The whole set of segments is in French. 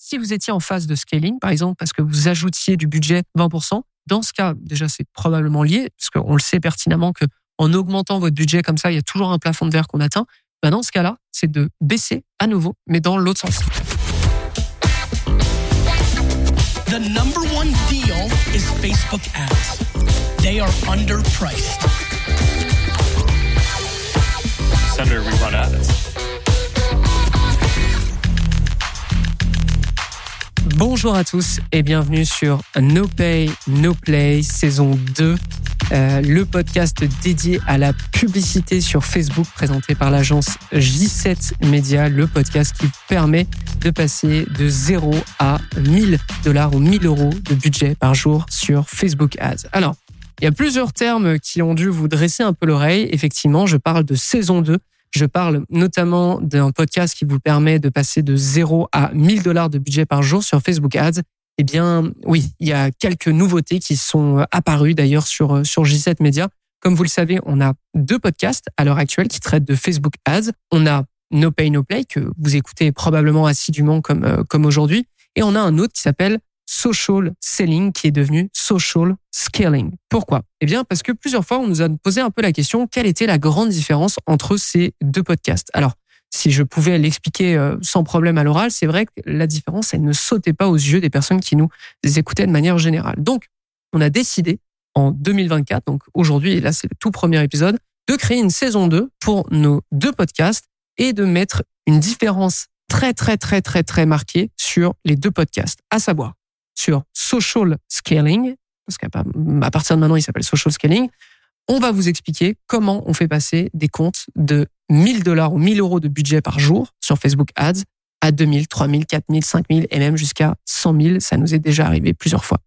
Si vous étiez en phase de scaling, par exemple, parce que vous ajoutiez du budget 20%, dans ce cas, déjà, c'est probablement lié, parce qu'on le sait pertinemment que en augmentant votre budget comme ça, il y a toujours un plafond de verre qu'on atteint. Ben dans ce cas-là, c'est de baisser à nouveau, mais dans l'autre sens. The number one deal is Facebook ads. They are underpriced. Senator, we run ads. Bonjour à tous et bienvenue sur No Pay, No Play, saison 2, euh, le podcast dédié à la publicité sur Facebook présenté par l'agence J7 Media, le podcast qui permet de passer de 0 à 1000 dollars ou 1000 euros de budget par jour sur Facebook Ads. Alors, il y a plusieurs termes qui ont dû vous dresser un peu l'oreille. Effectivement, je parle de saison 2 je parle notamment d'un podcast qui vous permet de passer de 0 à 1000 dollars de budget par jour sur Facebook Ads. Eh bien, oui, il y a quelques nouveautés qui sont apparues d'ailleurs sur, sur J7 Media. Comme vous le savez, on a deux podcasts à l'heure actuelle qui traitent de Facebook Ads. On a No Pay No Play que vous écoutez probablement assidûment comme, euh, comme aujourd'hui. Et on a un autre qui s'appelle social selling qui est devenu social scaling. Pourquoi? Eh bien, parce que plusieurs fois, on nous a posé un peu la question quelle était la grande différence entre ces deux podcasts? Alors, si je pouvais l'expliquer euh, sans problème à l'oral, c'est vrai que la différence, elle ne sautait pas aux yeux des personnes qui nous écoutaient de manière générale. Donc, on a décidé en 2024, donc aujourd'hui, et là c'est le tout premier épisode, de créer une saison 2 pour nos deux podcasts et de mettre une différence très très très très très marquée sur les deux podcasts, à savoir sur social scaling, parce qu'à partir de maintenant, il s'appelle social scaling. On va vous expliquer comment on fait passer des comptes de 1000 dollars ou 1000 euros de budget par jour sur Facebook Ads à 2000, 3000, 4000, 5000 et même jusqu'à 100 000. Ça nous est déjà arrivé plusieurs fois.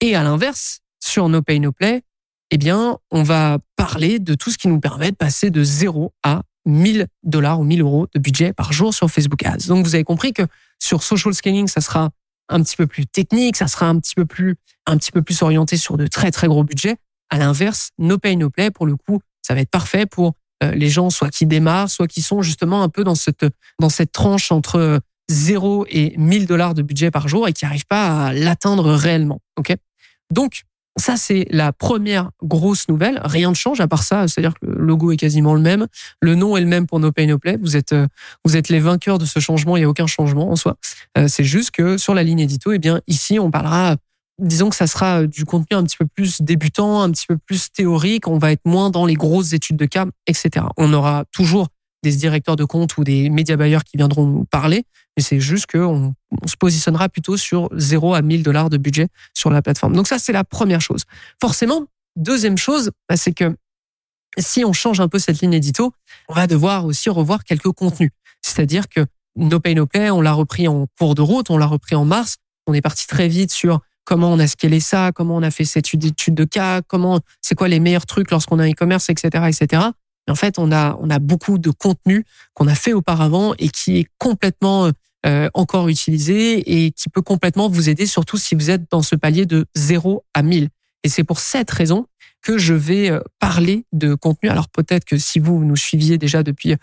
Et à l'inverse, sur No Pay No Play, eh bien, on va parler de tout ce qui nous permet de passer de 0 à 1000 dollars ou 1000 euros de budget par jour sur Facebook Ads. Donc, vous avez compris que sur social scaling, ça sera un petit peu plus technique, ça sera un petit peu plus, un petit peu plus orienté sur de très très gros budgets. À l'inverse, no pay no play, pour le coup, ça va être parfait pour euh, les gens soit qui démarrent, soit qui sont justement un peu dans cette dans cette tranche entre 0 et 1000 dollars de budget par jour et qui n'arrivent pas à l'atteindre réellement. Ok? Donc ça, c'est la première grosse nouvelle. Rien ne change à part ça. C'est-à-dire que le logo est quasiment le même. Le nom est le même pour No Pay No Play. Vous êtes, euh, vous êtes les vainqueurs de ce changement. Il n'y a aucun changement en soi. Euh, c'est juste que sur la ligne édito, eh bien, ici, on parlera, disons que ça sera euh, du contenu un petit peu plus débutant, un petit peu plus théorique. On va être moins dans les grosses études de cas, etc. On aura toujours des directeurs de compte ou des média buyers qui viendront nous parler, mais c'est juste qu'on on se positionnera plutôt sur 0 à 1000 dollars de budget sur la plateforme. Donc ça, c'est la première chose. Forcément, deuxième chose, bah, c'est que si on change un peu cette ligne édito, on va devoir aussi revoir quelques contenus. C'est-à-dire que No Pay No Play, on l'a repris en cours de route, on l'a repris en mars. On est parti très vite sur comment on a scalé ça, comment on a fait cette étude de cas, comment, c'est quoi les meilleurs trucs lorsqu'on a un e-commerce, etc., etc en fait, on a, on a beaucoup de contenu qu'on a fait auparavant et qui est complètement euh, encore utilisé et qui peut complètement vous aider, surtout si vous êtes dans ce palier de 0 à 1000. Et c'est pour cette raison que je vais euh, parler de contenu. Alors peut-être que si vous nous suiviez déjà depuis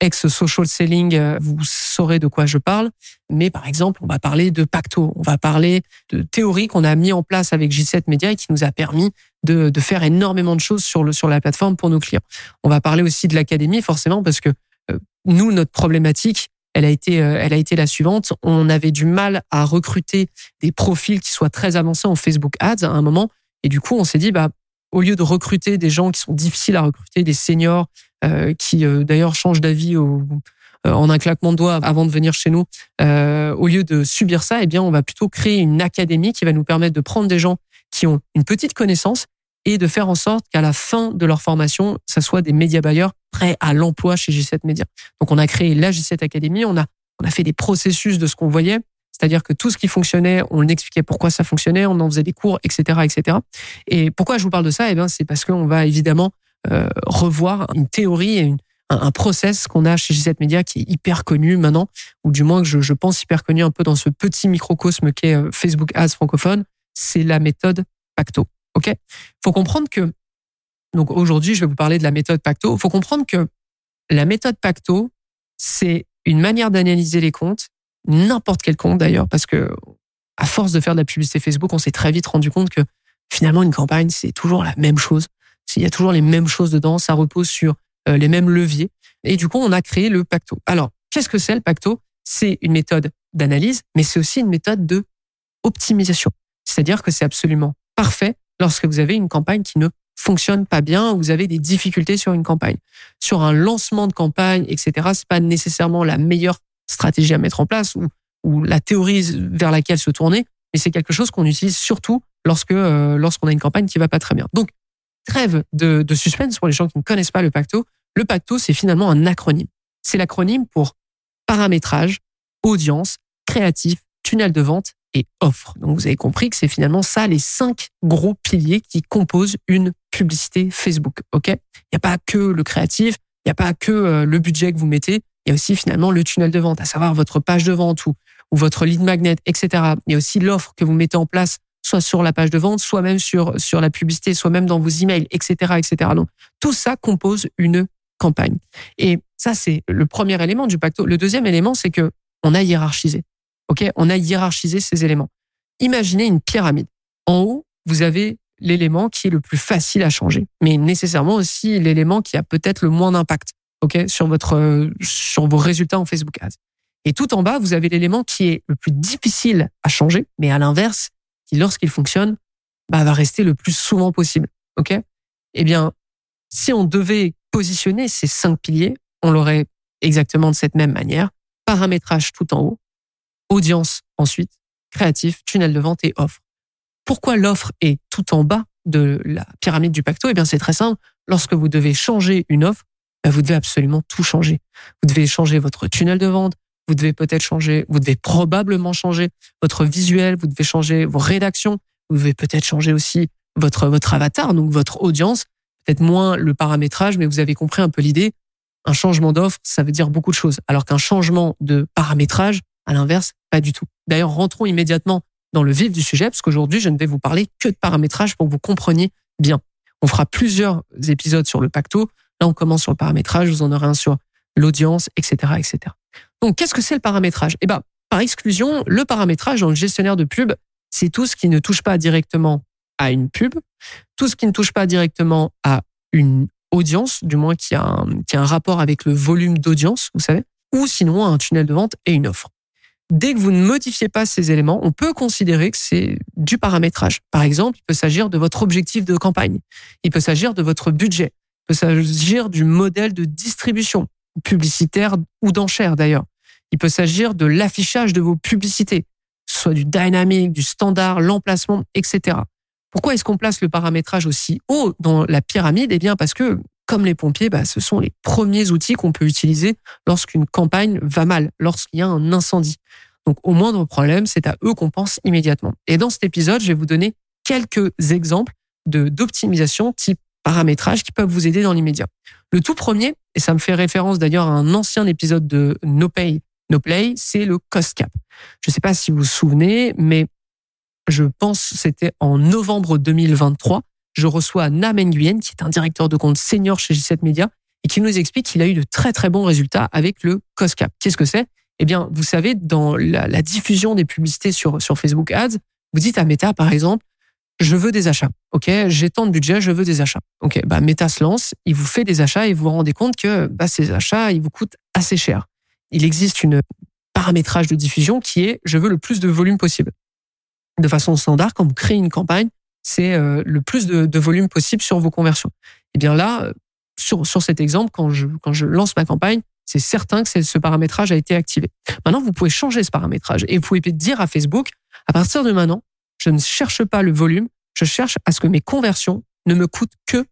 ex-social selling, euh, vous saurez de quoi je parle. Mais par exemple, on va parler de Pacto, on va parler de théories qu'on a mis en place avec J7 Media et qui nous a permis de, de faire énormément de choses sur, le, sur la plateforme pour nos clients. On va parler aussi de l'académie, forcément, parce que euh, nous, notre problématique, elle a été, elle a été la suivante. On avait du mal à recruter des profils qui soient très avancés en Facebook Ads à un moment et du coup, on s'est dit, bah, au lieu de recruter des gens qui sont difficiles à recruter, des seniors euh, qui euh, d'ailleurs changent d'avis au, euh, en un claquement de doigts avant de venir chez nous, euh, au lieu de subir ça, eh bien, on va plutôt créer une académie qui va nous permettre de prendre des gens qui ont une petite connaissance et de faire en sorte qu'à la fin de leur formation, ça soit des média buyers prêts à l'emploi chez G7 Media. Donc, on a créé la G7 Academy, on a on a fait des processus de ce qu'on voyait. C'est-à-dire que tout ce qui fonctionnait, on expliquait pourquoi ça fonctionnait, on en faisait des cours, etc., etc. Et pourquoi je vous parle de ça? Eh bien, c'est parce qu'on va évidemment euh, revoir une théorie et une, un, process qu'on a chez G7 Media qui est hyper connu maintenant, ou du moins que je, je pense hyper connu un peu dans ce petit microcosme qu'est euh, Facebook Ads francophone. C'est la méthode Pacto. Ok? Faut comprendre que donc aujourd'hui, je vais vous parler de la méthode Pacto. Faut comprendre que la méthode Pacto, c'est une manière d'analyser les comptes n'importe quel compte d'ailleurs, parce que à force de faire de la publicité Facebook, on s'est très vite rendu compte que finalement une campagne c'est toujours la même chose. Il y a toujours les mêmes choses dedans, ça repose sur euh, les mêmes leviers. Et du coup, on a créé le Pacto. Alors, qu'est-ce que c'est le Pacto? C'est une méthode d'analyse, mais c'est aussi une méthode de optimisation. C'est-à-dire que c'est absolument parfait lorsque vous avez une campagne qui ne fonctionne pas bien, ou vous avez des difficultés sur une campagne. Sur un lancement de campagne, etc., c'est pas nécessairement la meilleure stratégie à mettre en place ou, ou la théorie vers laquelle se tourner, mais c'est quelque chose qu'on utilise surtout lorsque euh, lorsqu'on a une campagne qui va pas très bien. Donc, trêve de, de suspense pour les gens qui ne connaissent pas le Pacto. Le Pacto, c'est finalement un acronyme. C'est l'acronyme pour paramétrage, audience, créatif, tunnel de vente et offre. Donc vous avez compris que c'est finalement ça les cinq gros piliers qui composent une publicité Facebook. Ok? Il n'y a pas que le créatif, il n'y a pas que euh, le budget que vous mettez, il y a aussi finalement le tunnel de vente, à savoir votre page de vente ou, ou votre lead magnet, etc. Il y a aussi l'offre que vous mettez en place soit sur la page de vente, soit même sur, sur la publicité, soit même dans vos emails, etc., etc. Donc, tout ça compose une campagne. Et ça, c'est le premier élément du pacto. Le deuxième élément, c'est que on a hiérarchisé. OK? On a hiérarchisé ces éléments. Imaginez une pyramide. En haut, vous avez l'élément qui est le plus facile à changer, mais nécessairement aussi l'élément qui a peut-être le moins d'impact, OK? Sur votre, sur vos résultats en Facebook Ads. Et tout en bas, vous avez l'élément qui est le plus difficile à changer, mais à l'inverse, qui, lorsqu'il fonctionne, bah, va rester le plus souvent possible. OK? Eh bien, si on devait positionner ces cinq piliers, on l'aurait exactement de cette même manière. Paramétrage tout en haut, audience ensuite, créatif, tunnel de vente et offre. Pourquoi l'offre est tout en bas de la pyramide du pacto? Eh bien, c'est très simple. Lorsque vous devez changer une offre, bah, vous devez absolument tout changer. Vous devez changer votre tunnel de vente, vous devez peut-être changer, vous devez probablement changer votre visuel, vous devez changer vos rédactions, vous devez peut-être changer aussi votre, votre avatar, donc votre audience, peut-être moins le paramétrage, mais vous avez compris un peu l'idée. Un changement d'offre, ça veut dire beaucoup de choses, alors qu'un changement de paramétrage, à l'inverse, pas du tout. D'ailleurs, rentrons immédiatement dans le vif du sujet, parce qu'aujourd'hui, je ne vais vous parler que de paramétrage pour que vous compreniez bien. On fera plusieurs épisodes sur le pacto. Là, on commence sur le paramétrage, vous en aurez un sur l'audience, etc., etc. Donc, qu'est-ce que c'est le paramétrage? Eh ben, par exclusion, le paramétrage dans le gestionnaire de pub, c'est tout ce qui ne touche pas directement à une pub, tout ce qui ne touche pas directement à une audience, du moins qui a un, qui a un rapport avec le volume d'audience, vous savez, ou sinon un tunnel de vente et une offre. Dès que vous ne modifiez pas ces éléments, on peut considérer que c'est du paramétrage. Par exemple, il peut s'agir de votre objectif de campagne, il peut s'agir de votre budget, peut s'agir du modèle de distribution, publicitaire ou d'enchères d'ailleurs. Il peut s'agir de l'affichage de vos publicités, soit du dynamique, du standard, l'emplacement, etc. Pourquoi est-ce qu'on place le paramétrage aussi haut dans la pyramide? Eh bien parce que, comme les pompiers, bah, ce sont les premiers outils qu'on peut utiliser lorsqu'une campagne va mal, lorsqu'il y a un incendie. Donc au moindre problème, c'est à eux qu'on pense immédiatement. Et dans cet épisode, je vais vous donner quelques exemples d'optimisation type paramétrage qui peuvent vous aider dans l'immédiat. Le tout premier, et ça me fait référence d'ailleurs à un ancien épisode de No Pay, No Play, c'est le cost cap. Je ne sais pas si vous vous souvenez, mais je pense c'était en novembre 2023. Je reçois Nam Nguyen, qui est un directeur de compte senior chez G7 Media, et qui nous explique qu'il a eu de très très bons résultats avec le cost cap. Qu'est-ce que c'est? Eh bien, vous savez, dans la, la, diffusion des publicités sur, sur Facebook Ads, vous dites à Meta, par exemple, je veux des achats. Ok, j'ai tant de budget, je veux des achats. Ok, bah Meta se lance, il vous fait des achats et vous vous rendez compte que bah, ces achats, ils vous coûtent assez cher. Il existe une paramétrage de diffusion qui est je veux le plus de volume possible. De façon standard, quand vous créez une campagne, c'est euh, le plus de, de, volume possible sur vos conversions. Et eh bien là, sur, sur cet exemple, quand je, quand je lance ma campagne, c'est certain que ce paramétrage a été activé. Maintenant, vous pouvez changer ce paramétrage et vous pouvez dire à Facebook, à partir de maintenant, je ne cherche pas le volume, je cherche à ce que mes conversions ne me coûtent que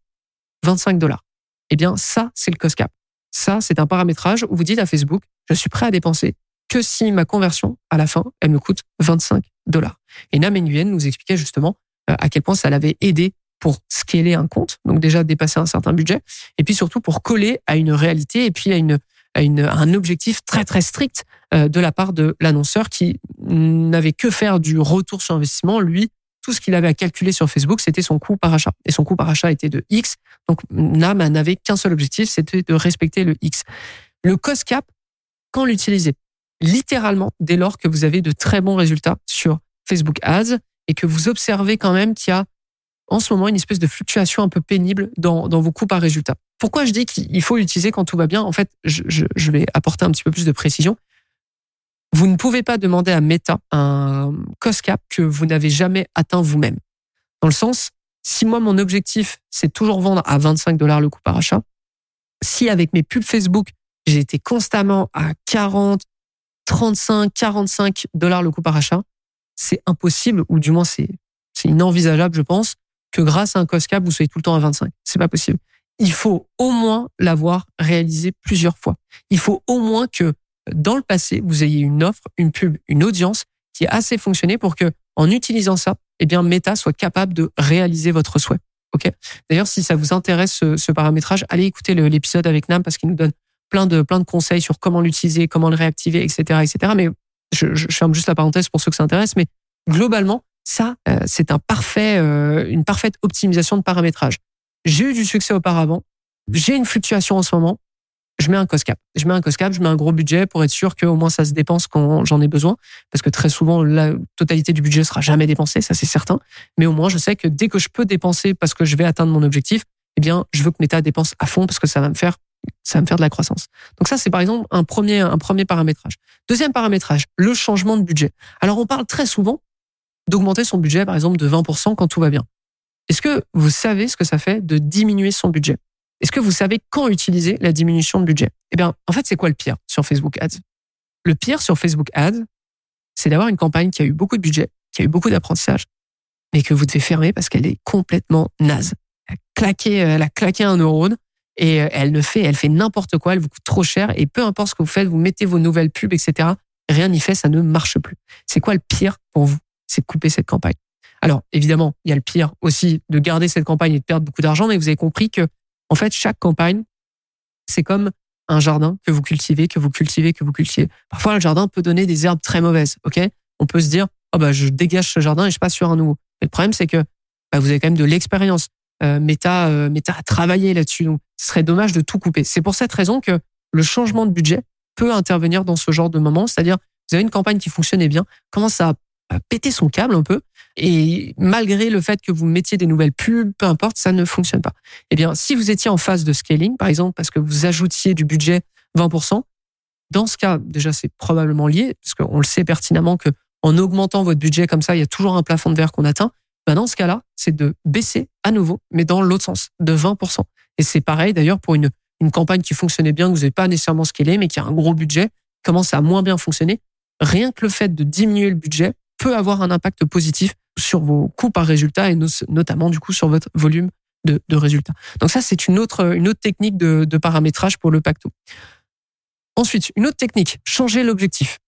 25 dollars. Eh bien, ça, c'est le cost cap. Ça, c'est un paramétrage où vous dites à Facebook, je suis prêt à dépenser que si ma conversion, à la fin, elle me coûte 25 dollars. Et Nam Nguyen nous expliquait justement euh, à quel point ça l'avait aidé pour scaler un compte, donc déjà dépasser un certain budget, et puis surtout pour coller à une réalité et puis à une un objectif très très strict euh, de la part de l'annonceur qui n'avait que faire du retour sur investissement. Lui, tout ce qu'il avait à calculer sur Facebook, c'était son coût par achat. Et son coût par achat était de X. Donc NAM n'avait qu'un seul objectif, c'était de respecter le X. Le cost cap, quand l'utiliser littéralement dès lors que vous avez de très bons résultats sur Facebook Ads et que vous observez quand même qu'il y a en ce moment une espèce de fluctuation un peu pénible dans, vos coûts par résultat. Pourquoi je dis qu'il faut l'utiliser quand tout va bien? En fait, je, je, vais apporter un petit peu plus de précision. Vous ne pouvez pas demander à Meta un cost cap que vous n'avez jamais atteint vous-même. Dans le sens, si moi mon objectif c'est toujours vendre à 25 dollars le coût par achat, si avec mes pubs Facebook j'ai été constamment à 40, 35, 45 dollars le coût par achat, c'est impossible, ou du moins c'est c'est inenvisageable, je pense, que grâce à un cost cap, vous soyez tout le temps à 25. C'est pas possible. Il faut au moins l'avoir réalisé plusieurs fois. Il faut au moins que dans le passé, vous ayez une offre, une pub, une audience qui a assez fonctionné pour que, en utilisant ça, eh bien, Meta soit capable de réaliser votre souhait. Ok? D'ailleurs, si ça vous intéresse ce, paramétrage, allez écouter l'épisode avec Nam parce qu'il nous donne plein de plein de conseils sur comment l'utiliser, comment le réactiver, etc., etc. Mais je, je ferme juste la parenthèse pour ceux que ça intéresse. Mais globalement, ça, euh, c'est un parfait, euh, une parfaite optimisation de paramétrage. J'ai eu du succès auparavant. J'ai une fluctuation en ce moment. Je mets un cost cap. Je mets un cost cap, je mets un gros budget pour être sûr qu'au moins ça se dépense quand j'en ai besoin. Parce que très souvent, la totalité du budget sera jamais dépensée, ça c'est certain. Mais au moins, je sais que dès que je peux dépenser parce que je vais atteindre mon objectif, eh bien, je veux que Meta dépense à fond parce que ça va me faire, ça va me faire de la croissance. Donc ça, c'est par exemple un premier, un premier paramétrage. Deuxième paramétrage, le changement de budget. Alors, on parle très souvent d'augmenter son budget, par exemple, de 20% quand tout va bien. Est-ce que vous savez ce que ça fait de diminuer son budget? Est-ce que vous savez quand utiliser la diminution de budget? Eh bien, en fait, c'est quoi le pire sur Facebook Ads? Le pire sur Facebook Ads, c'est d'avoir une campagne qui a eu beaucoup de budget, qui a eu beaucoup d'apprentissage, mais que vous devez fermer parce qu'elle est complètement naze. Elle a claqué, elle a claqué un neurone et euh, elle ne fait, elle fait n'importe quoi, elle vous coûte trop cher et peu importe ce que vous faites, vous mettez vos nouvelles pubs, etc. Rien n'y fait, ça ne marche plus. C'est quoi le pire pour vous? C'est de couper cette campagne. Alors, évidemment, il y a le pire aussi de garder cette campagne et de perdre beaucoup d'argent, mais vous avez compris que, en fait, chaque campagne, c'est comme un jardin que vous cultivez, que vous cultivez, que vous cultivez. Parfois, le jardin peut donner des herbes très mauvaises, ok? On peut se dire, oh bah, je dégage ce jardin et je passe sur un nouveau. Mais le problème, c'est que bah, vous avez quand même de l'expérience. Euh, Meta, euh, Meta travaillé là-dessus, donc ce serait dommage de tout couper. C'est pour cette raison que le changement de budget peut intervenir dans ce genre de moment, c'est-à-dire vous avez une campagne qui fonctionnait bien, commence à péter son câble un peu. Et malgré le fait que vous mettiez des nouvelles pubs, peu importe, ça ne fonctionne pas. Eh bien, si vous étiez en phase de scaling, par exemple, parce que vous ajoutiez du budget 20%, dans ce cas, déjà, c'est probablement lié, parce qu'on le sait pertinemment que en augmentant votre budget comme ça, il y a toujours un plafond de verre qu'on atteint. Ben dans ce cas-là, c'est de baisser à nouveau, mais dans l'autre sens, de 20%. Et c'est pareil d'ailleurs pour une, une campagne qui fonctionnait bien, que vous n'avez pas nécessairement scalé, mais qui a un gros budget, commence à moins bien fonctionner. Rien que le fait de diminuer le budget peut avoir un impact positif sur vos coûts par résultat et notamment du coup sur votre volume de, de résultats. Donc ça, c'est une autre, une autre technique de, de paramétrage pour le pacto. Ensuite, une autre technique, changer l'objectif.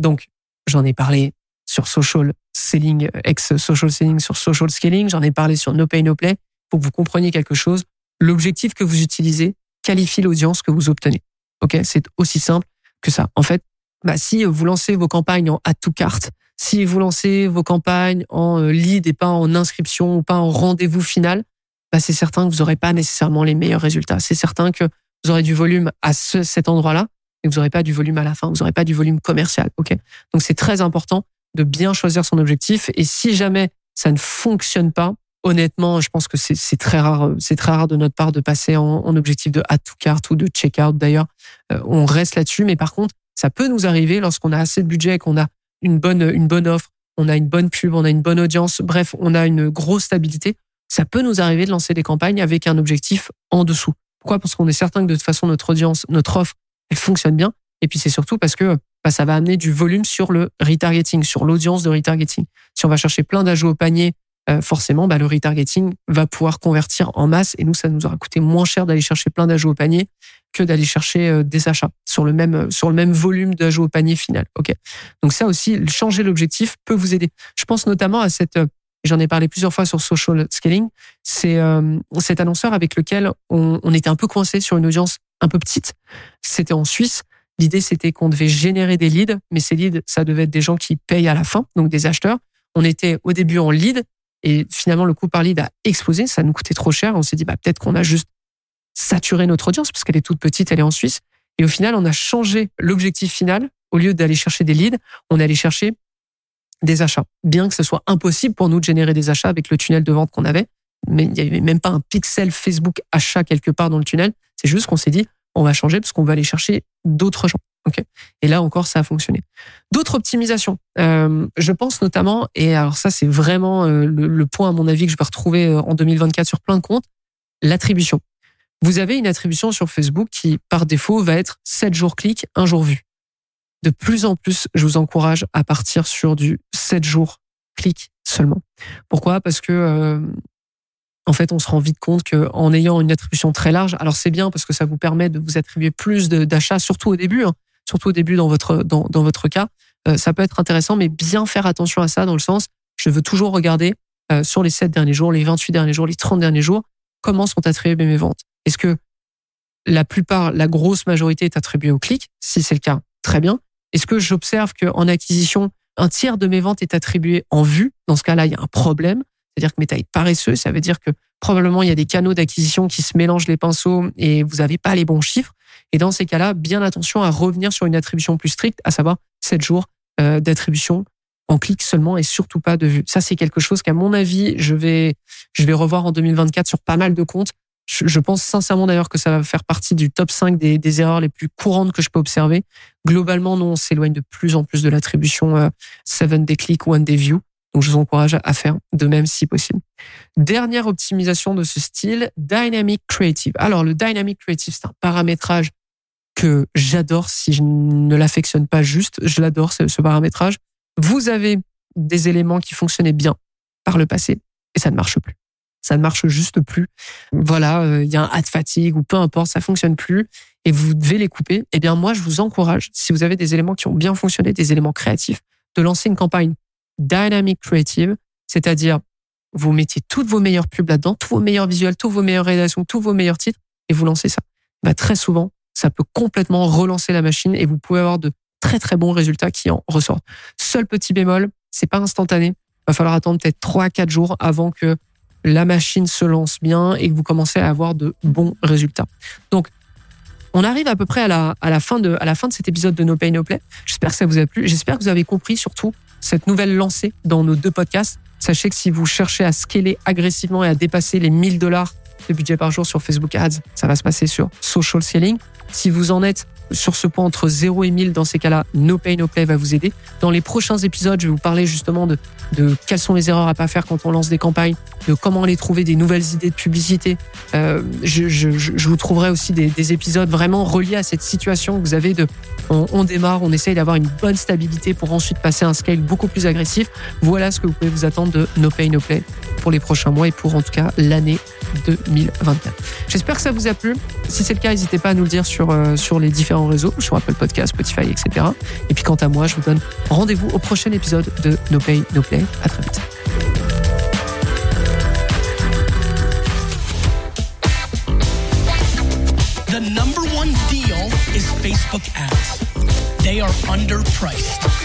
Donc, j'en ai parlé sur social selling, ex-social selling, sur social scaling, j'en ai parlé sur no pay, no play, pour que vous compreniez quelque chose. L'objectif que vous utilisez qualifie l'audience que vous obtenez. Ok, c'est aussi simple que ça. En fait, bah, si vous lancez vos campagnes en add to cart, si vous lancez vos campagnes en euh, lead et pas en inscription ou pas en rendez-vous final, bah c'est certain que vous n'aurez pas nécessairement les meilleurs résultats. C'est certain que vous aurez du volume à ce, cet endroit-là, mais vous n'aurez pas du volume à la fin. Vous n'aurez pas du volume commercial. Ok. Donc c'est très important de bien choisir son objectif. Et si jamais ça ne fonctionne pas, honnêtement, je pense que c'est très rare. C'est très rare de notre part de passer en, en objectif de add to cart ou de checkout. D'ailleurs, euh, on reste là-dessus. Mais par contre, ça peut nous arriver lorsqu'on a assez de budget et qu'on a une bonne, une bonne offre, on a une bonne pub, on a une bonne audience, bref, on a une grosse stabilité, ça peut nous arriver de lancer des campagnes avec un objectif en dessous. Pourquoi? Parce qu'on est certain que de toute façon, notre audience, notre offre, elle fonctionne bien. Et puis c'est surtout parce que bah, ça va amener du volume sur le retargeting, sur l'audience de retargeting. Si on va chercher plein d'ajouts au panier euh, forcément, bah, le retargeting va pouvoir convertir en masse. Et nous, ça nous aura coûté moins cher d'aller chercher plein d'ajouts au panier que d'aller chercher euh, des achats sur le même euh, sur le même volume d'ajouts au panier final. Ok. Donc ça aussi, changer l'objectif peut vous aider. Je pense notamment à cette J'en ai parlé plusieurs fois sur social scaling. C'est cet annonceur avec lequel on, on était un peu coincé sur une audience un peu petite. C'était en Suisse. L'idée, c'était qu'on devait générer des leads, mais ces leads, ça devait être des gens qui payent à la fin, donc des acheteurs. On était au début en lead et finalement, le coût par lead a explosé. Ça nous coûtait trop cher. On s'est dit, bah, peut-être qu'on a juste saturé notre audience parce qu'elle est toute petite, elle est en Suisse. Et au final, on a changé l'objectif final Au lieu d'aller chercher des leads, on allait chercher des achats. Bien que ce soit impossible pour nous de générer des achats avec le tunnel de vente qu'on avait, mais il n'y avait même pas un pixel Facebook achat quelque part dans le tunnel. C'est juste qu'on s'est dit, on va changer parce qu'on va aller chercher d'autres gens. Okay et là encore, ça a fonctionné. D'autres optimisations. Euh, je pense notamment, et alors ça c'est vraiment euh, le, point à mon avis que je vais retrouver euh, en 2024 sur plein de comptes, l'attribution. Vous avez une attribution sur Facebook qui, par défaut, va être 7 jours clics, 1 jour vu. De plus en plus, je vous encourage à partir sur du 7 jours clics seulement. Pourquoi? Parce que en fait, on se rend vite compte qu'en ayant une attribution très large, alors c'est bien parce que ça vous permet de vous attribuer plus d'achats, surtout au début, hein, surtout au début dans votre dans, dans votre cas, euh, ça peut être intéressant, mais bien faire attention à ça dans le sens, je veux toujours regarder euh, sur les 7 derniers jours, les 28 derniers jours, les 30 derniers jours, comment sont attribuées mes ventes. Est-ce que la plupart, la grosse majorité est attribuée au clic? Si c'est le cas, très bien. Est-ce que j'observe qu'en acquisition, un tiers de mes ventes est attribué en vue? Dans ce cas-là, il y a un problème c'est-à-dire que mes tailles paresseux, ça veut dire que probablement il y a des canaux d'acquisition qui se mélangent les pinceaux et vous n'avez pas les bons chiffres. Et dans ces cas-là, bien attention à revenir sur une attribution plus stricte, à savoir 7 jours euh, d'attribution en clic seulement et surtout pas de vue. Ça, c'est quelque chose qu'à mon avis, je vais, je vais revoir en 2024 sur pas mal de comptes. Je, pense sincèrement d'ailleurs que ça va faire partie du top 5 des, erreurs les plus courantes que je peux observer. Globalement, non, on s'éloigne de plus en plus de l'attribution 7 euh, des clics, 1 des views. Donc, je vous encourage à faire de même si possible. Dernière optimisation de ce style, Dynamic Creative. Alors, le Dynamic Creative, c'est un paramétrage que j'adore si je ne l'affectionne pas juste. Je l'adore, ce paramétrage. Vous avez des éléments qui fonctionnaient bien par le passé et ça ne marche plus. Ça ne marche juste plus. Voilà, euh, il y a un ad fatigue ou peu importe, ça fonctionne plus et vous devez les couper. Eh bien, moi, je vous encourage, si vous avez des éléments qui ont bien fonctionné, des éléments créatifs, de lancer une campagne dynamic creative, c'est-à-dire vous mettez toutes vos meilleures pubs là-dedans, tous vos meilleurs visuels, tous vos meilleures rédactions, tous vos meilleurs titres, et vous lancez ça. Bah, très souvent, ça peut complètement relancer la machine et vous pouvez avoir de très très bons résultats qui en ressortent. Seul petit bémol, c'est pas instantané. Va falloir attendre peut-être 3 à 4 jours avant que la machine se lance bien et que vous commencez à avoir de bons résultats. Donc, on arrive à peu près à la, à la, fin, de, à la fin de cet épisode de No Pay No Play. J'espère que ça vous a plu. J'espère que vous avez compris surtout cette nouvelle lancée dans nos deux podcasts. Sachez que si vous cherchez à scaler agressivement et à dépasser les 1000 dollars de budget par jour sur Facebook Ads, ça va se passer sur Social Selling. Si vous en êtes sur ce point entre 0 et 1000, dans ces cas-là, No Pay No Play va vous aider. Dans les prochains épisodes, je vais vous parler justement de, de quelles sont les erreurs à pas faire quand on lance des campagnes, de comment aller trouver des nouvelles idées de publicité. Euh, je, je, je, vous trouverai aussi des, des, épisodes vraiment reliés à cette situation que vous avez de on, on démarre, on essaye d'avoir une bonne stabilité pour ensuite passer à un scale beaucoup plus agressif. Voilà ce que vous pouvez vous attendre de No Pay No Play pour les prochains mois et pour en tout cas l'année 2024. J'espère que ça vous a plu. Si c'est le cas, n'hésitez pas à nous le dire sur, euh, sur les différents réseaux, sur Apple Podcast, Spotify, etc. Et puis quant à moi, je vous donne rendez-vous au prochain épisode de No Pay, No Play. À très vite. The number one deal is Facebook ads. They are underpriced.